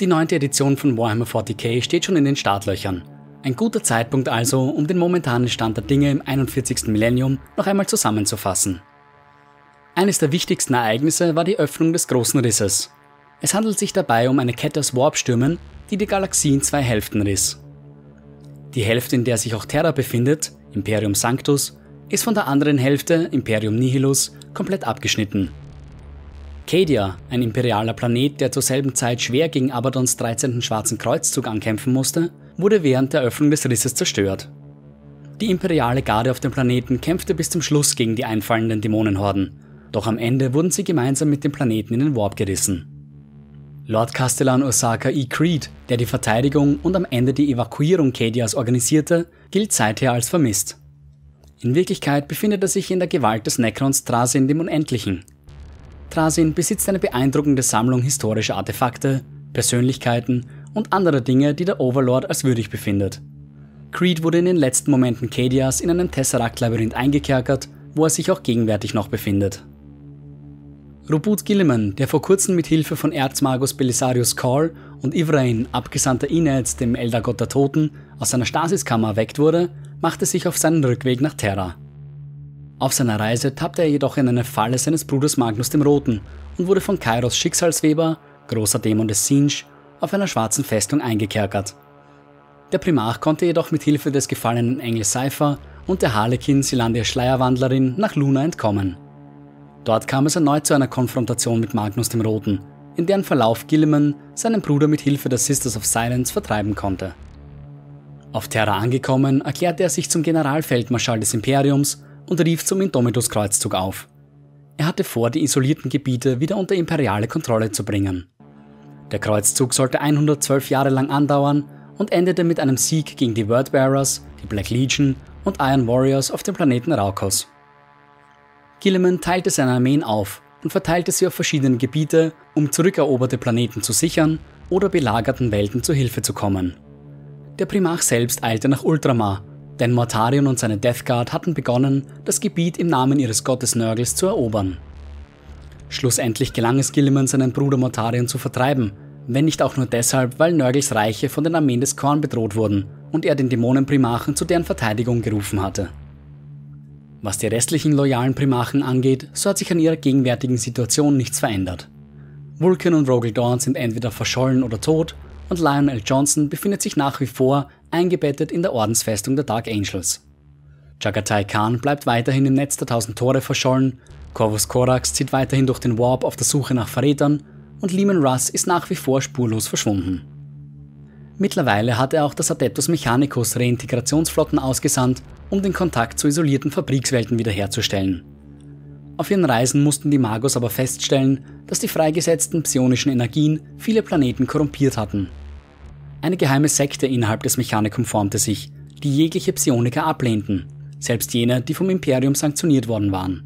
Die neunte Edition von Warhammer 40k steht schon in den Startlöchern. Ein guter Zeitpunkt also, um den momentanen Stand der Dinge im 41. Millennium noch einmal zusammenzufassen. Eines der wichtigsten Ereignisse war die Öffnung des Großen Risses. Es handelt sich dabei um eine Kette aus Warpstürmen, die die Galaxie in zwei Hälften riss. Die Hälfte, in der sich auch Terra befindet, Imperium Sanctus, ist von der anderen Hälfte, Imperium Nihilus, komplett abgeschnitten. Cadia, ein imperialer Planet, der zur selben Zeit schwer gegen Abadons 13. Schwarzen Kreuzzug ankämpfen musste, wurde während der Öffnung des Risses zerstört. Die imperiale Garde auf dem Planeten kämpfte bis zum Schluss gegen die einfallenden Dämonenhorden, doch am Ende wurden sie gemeinsam mit dem Planeten in den Warp gerissen. Lord Castellan Osaka E. Creed, der die Verteidigung und am Ende die Evakuierung Cadias organisierte, gilt seither als vermisst. In Wirklichkeit befindet er sich in der Gewalt des Necrons Trasin dem Unendlichen, Trasin besitzt eine beeindruckende Sammlung historischer Artefakte, Persönlichkeiten und anderer Dinge, die der Overlord als würdig befindet. Creed wurde in den letzten Momenten Cadias in einem Tesseract-Labyrinth eingekerkert, wo er sich auch gegenwärtig noch befindet. Rubut Gilliman, der vor kurzem mit Hilfe von Erzmagus Belisarius Call und Ivrain, Abgesandter Ineds, dem Eldergott der Toten, aus seiner Stasiskammer erweckt wurde, machte sich auf seinen Rückweg nach Terra. Auf seiner Reise tappte er jedoch in eine Falle seines Bruders Magnus dem Roten und wurde von Kairos Schicksalsweber, großer Dämon des Sinj, auf einer schwarzen Festung eingekerkert. Der Primarch konnte jedoch mit Hilfe des gefallenen Engels Cypher und der Harlekin Silandia Schleierwandlerin nach Luna entkommen. Dort kam es erneut zu einer Konfrontation mit Magnus dem Roten, in deren Verlauf Gilliman seinen Bruder mit Hilfe der Sisters of Silence vertreiben konnte. Auf Terra angekommen, erklärte er sich zum Generalfeldmarschall des Imperiums und rief zum Indomitus-Kreuzzug auf. Er hatte vor, die isolierten Gebiete wieder unter imperiale Kontrolle zu bringen. Der Kreuzzug sollte 112 Jahre lang andauern und endete mit einem Sieg gegen die Wordbearers, die Black Legion und Iron Warriors auf dem Planeten Raukos. Gilliman teilte seine Armeen auf und verteilte sie auf verschiedene Gebiete, um zurückeroberte Planeten zu sichern oder belagerten Welten zu Hilfe zu kommen. Der Primarch selbst eilte nach Ultramar denn Mortarion und seine Death Guard hatten begonnen, das Gebiet im Namen ihres Gottes Nörgels zu erobern. Schlussendlich gelang es Gilliman, seinen Bruder Mortarion zu vertreiben, wenn nicht auch nur deshalb, weil Nörgels Reiche von den Armeen des Korn bedroht wurden und er den Dämonenprimarchen zu deren Verteidigung gerufen hatte. Was die restlichen loyalen Primarchen angeht, so hat sich an ihrer gegenwärtigen Situation nichts verändert. Vulcan und Rogel Dawn sind entweder verschollen oder tot und Lionel Johnson befindet sich nach wie vor eingebettet in der Ordensfestung der Dark Angels. Jagatai Khan bleibt weiterhin im Netz der Tausend Tore verschollen, Corvus Corax zieht weiterhin durch den Warp auf der Suche nach Verrätern und Lehman Russ ist nach wie vor spurlos verschwunden. Mittlerweile hat er auch das Adeptus Mechanicus Reintegrationsflotten ausgesandt, um den Kontakt zu isolierten Fabrikswelten wiederherzustellen. Auf ihren Reisen mussten die Magos aber feststellen, dass die freigesetzten psionischen Energien viele Planeten korrumpiert hatten eine geheime Sekte innerhalb des Mechanicum formte sich, die jegliche Psioniker ablehnten, selbst jene, die vom Imperium sanktioniert worden waren.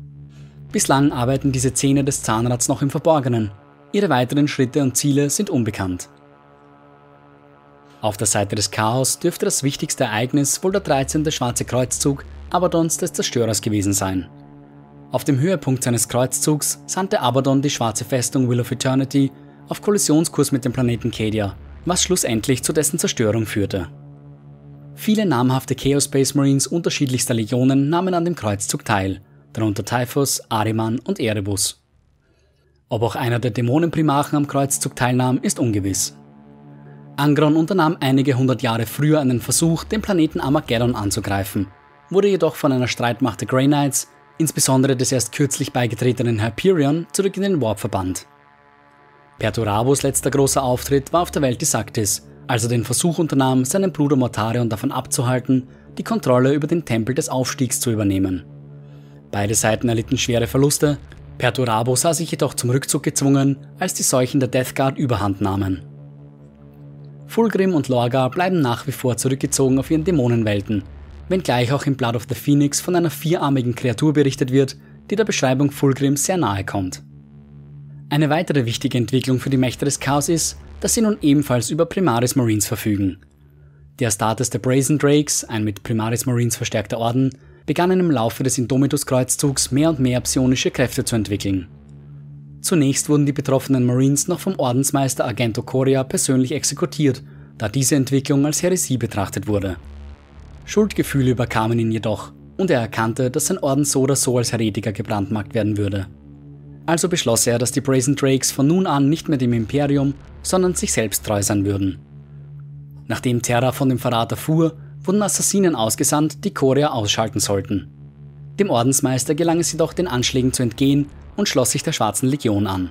Bislang arbeiten diese Zähne des Zahnrads noch im Verborgenen. Ihre weiteren Schritte und Ziele sind unbekannt. Auf der Seite des Chaos dürfte das wichtigste Ereignis wohl der 13. Schwarze Kreuzzug Abadons des Zerstörers gewesen sein. Auf dem Höhepunkt seines Kreuzzugs sandte Abaddon die schwarze Festung Will of Eternity auf Kollisionskurs mit dem Planeten Cadia was schlussendlich zu dessen Zerstörung führte. Viele namhafte Chaos Space Marines unterschiedlichster Legionen nahmen an dem Kreuzzug teil, darunter Typhus, Ariman und Erebus. Ob auch einer der Dämonenprimarchen am Kreuzzug teilnahm, ist ungewiss. Angron unternahm einige hundert Jahre früher einen Versuch, den Planeten Armageddon anzugreifen, wurde jedoch von einer Streitmacht der Grey Knights, insbesondere des erst kürzlich beigetretenen Hyperion, zurück in den Warp verbannt. Perturabos letzter großer Auftritt war auf der Welt des Saktis, als er den Versuch unternahm, seinen Bruder Mortarion davon abzuhalten, die Kontrolle über den Tempel des Aufstiegs zu übernehmen. Beide Seiten erlitten schwere Verluste, Perturabo sah sich jedoch zum Rückzug gezwungen, als die Seuchen der Death Guard überhand nahmen. Fulgrim und Lorga bleiben nach wie vor zurückgezogen auf ihren Dämonenwelten, wenngleich auch im Blood of the Phoenix von einer vierarmigen Kreatur berichtet wird, die der Beschreibung Fulgrims sehr nahe kommt. Eine weitere wichtige Entwicklung für die Mächte des Chaos ist, dass sie nun ebenfalls über Primaris Marines verfügen. Die Astartes der Brazen Drakes, ein mit Primaris Marines verstärkter Orden, begannen im Laufe des Indomitus-Kreuzzugs mehr und mehr psionische Kräfte zu entwickeln. Zunächst wurden die betroffenen Marines noch vom Ordensmeister Argento Coria persönlich exekutiert, da diese Entwicklung als Häresie betrachtet wurde. Schuldgefühle überkamen ihn jedoch und er erkannte, dass sein Orden so oder so als Heretiker gebrandmarkt werden würde. Also beschloss er, dass die Brazen Drakes von nun an nicht mehr dem Imperium, sondern sich selbst treu sein würden. Nachdem Terra von dem Verrat erfuhr, wurden Assassinen ausgesandt, die Korea ausschalten sollten. Dem Ordensmeister gelang es jedoch, den Anschlägen zu entgehen und schloss sich der Schwarzen Legion an.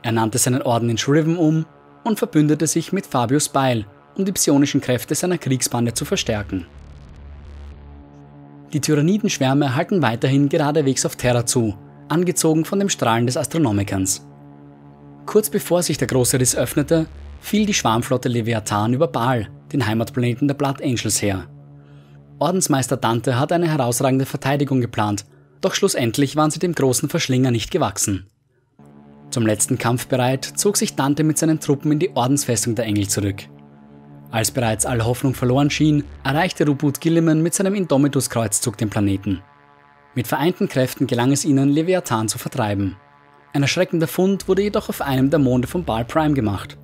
Er nannte seinen Orden in Shriven um und verbündete sich mit Fabius Beil, um die psionischen Kräfte seiner Kriegsbande zu verstärken. Die Tyrannidenschwärme halten weiterhin geradewegs auf Terra zu, angezogen von dem Strahlen des Astronomikans. Kurz bevor sich der große Riss öffnete, fiel die Schwarmflotte Leviathan über Baal, den Heimatplaneten der Blood Angels, her. Ordensmeister Dante hat eine herausragende Verteidigung geplant, doch schlussendlich waren sie dem großen Verschlinger nicht gewachsen. Zum letzten Kampf bereit, zog sich Dante mit seinen Truppen in die Ordensfestung der Engel zurück. Als bereits alle Hoffnung verloren schien, erreichte Rubut Gilliman mit seinem Indomitus-Kreuzzug den Planeten. Mit vereinten Kräften gelang es ihnen, Leviathan zu vertreiben. Ein erschreckender Fund wurde jedoch auf einem der Monde von Baal Prime gemacht.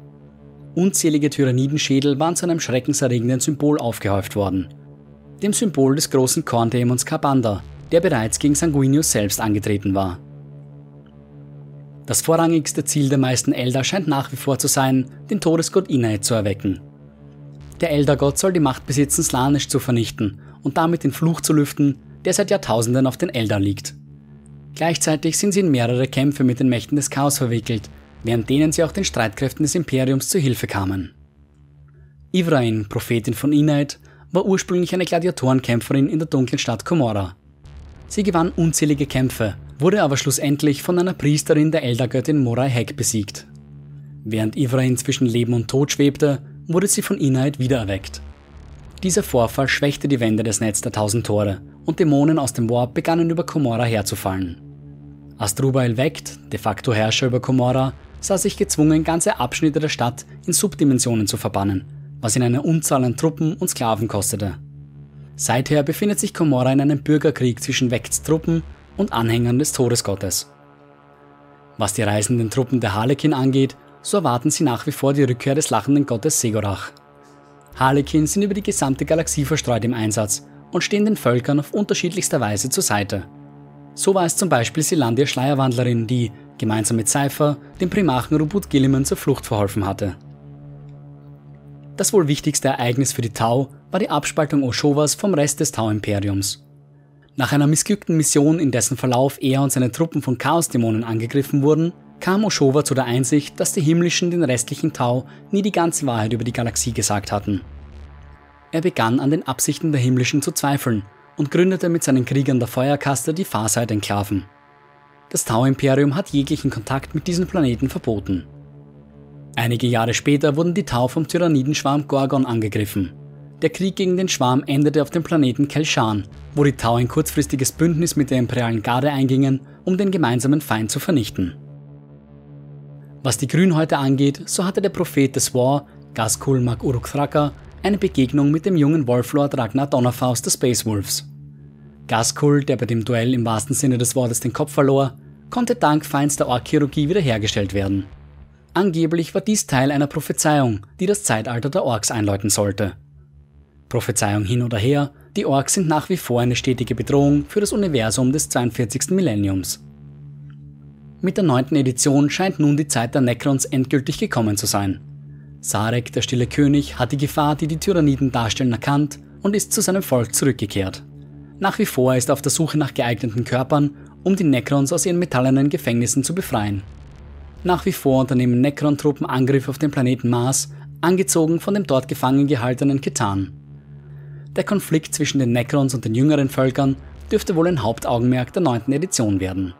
Unzählige Tyrannidenschädel waren zu einem schreckenserregenden Symbol aufgehäuft worden. Dem Symbol des großen Korndämons Kabanda, der bereits gegen Sanguinius selbst angetreten war. Das vorrangigste Ziel der meisten Elder scheint nach wie vor zu sein, den Todesgott Inaid zu erwecken. Der Eldergott soll die Macht besitzen, Slanisch zu vernichten und damit den Fluch zu lüften, der seit Jahrtausenden auf den Elder liegt. Gleichzeitig sind sie in mehrere Kämpfe mit den Mächten des Chaos verwickelt, während denen sie auch den Streitkräften des Imperiums zu Hilfe kamen. Ivrain, Prophetin von Inaid, war ursprünglich eine Gladiatorenkämpferin in der dunklen Stadt Komorra. Sie gewann unzählige Kämpfe, wurde aber schlussendlich von einer Priesterin der Eldergöttin Morai Hek besiegt. Während Ivrain zwischen Leben und Tod schwebte, wurde sie von Inaid wiedererweckt. Dieser Vorfall schwächte die Wände des Netz der Tausend Tore und Dämonen aus dem Warp begannen über Komorra herzufallen. Asdrubal Vect, de facto Herrscher über Komorra, sah sich gezwungen, ganze Abschnitte der Stadt in Subdimensionen zu verbannen, was ihn eine Unzahl an Truppen und Sklaven kostete. Seither befindet sich Komorra in einem Bürgerkrieg zwischen Vects Truppen und Anhängern des Todesgottes. Was die reisenden Truppen der Harlekin angeht, so erwarten sie nach wie vor die Rückkehr des lachenden Gottes Segorach. Harlekin sind über die gesamte Galaxie verstreut im Einsatz und stehen den Völkern auf unterschiedlichster Weise zur Seite. So war es zum Beispiel Silandia Schleierwandlerin, die, gemeinsam mit Cypher, dem Primarchen Rubut Gilliman zur Flucht verholfen hatte. Das wohl wichtigste Ereignis für die Tau war die Abspaltung Oshovas vom Rest des Tau-Imperiums. Nach einer missglückten Mission, in dessen Verlauf er und seine Truppen von Chaosdämonen angegriffen wurden, kam Oshova zu der Einsicht, dass die Himmlischen den restlichen Tau nie die ganze Wahrheit über die Galaxie gesagt hatten. Er begann an den Absichten der Himmlischen zu zweifeln und gründete mit seinen Kriegern der Feuerkaste die Farsight-Enklaven. Das Tau-Imperium hat jeglichen Kontakt mit diesen Planeten verboten. Einige Jahre später wurden die Tau vom Tyrannidenschwarm Gorgon angegriffen. Der Krieg gegen den Schwarm endete auf dem Planeten Kelshan, wo die Tau ein kurzfristiges Bündnis mit der imperialen Garde eingingen, um den gemeinsamen Feind zu vernichten. Was die Grünhäute angeht, so hatte der Prophet des War, Gaskul Mag Uruk-Thraka, eine Begegnung mit dem jungen Wolflord Ragnar Donnerfaust der Space Wolves. Gaskul, der bei dem Duell im wahrsten Sinne des Wortes den Kopf verlor, konnte dank feinster Ork-Chirurgie wiederhergestellt werden. Angeblich war dies Teil einer Prophezeiung, die das Zeitalter der Orks einläuten sollte. Prophezeiung hin oder her, die Orks sind nach wie vor eine stetige Bedrohung für das Universum des 42. Millenniums. Mit der neunten Edition scheint nun die Zeit der Necrons endgültig gekommen zu sein. Sarek, der stille König, hat die Gefahr, die die Tyranniden darstellen, erkannt und ist zu seinem Volk zurückgekehrt. Nach wie vor ist er auf der Suche nach geeigneten Körpern, um die Necrons aus ihren metallenen Gefängnissen zu befreien. Nach wie vor unternehmen Necron-Truppen Angriff auf den Planeten Mars, angezogen von dem dort gefangen gehaltenen Ketan. Der Konflikt zwischen den Necrons und den jüngeren Völkern dürfte wohl ein Hauptaugenmerk der 9. Edition werden.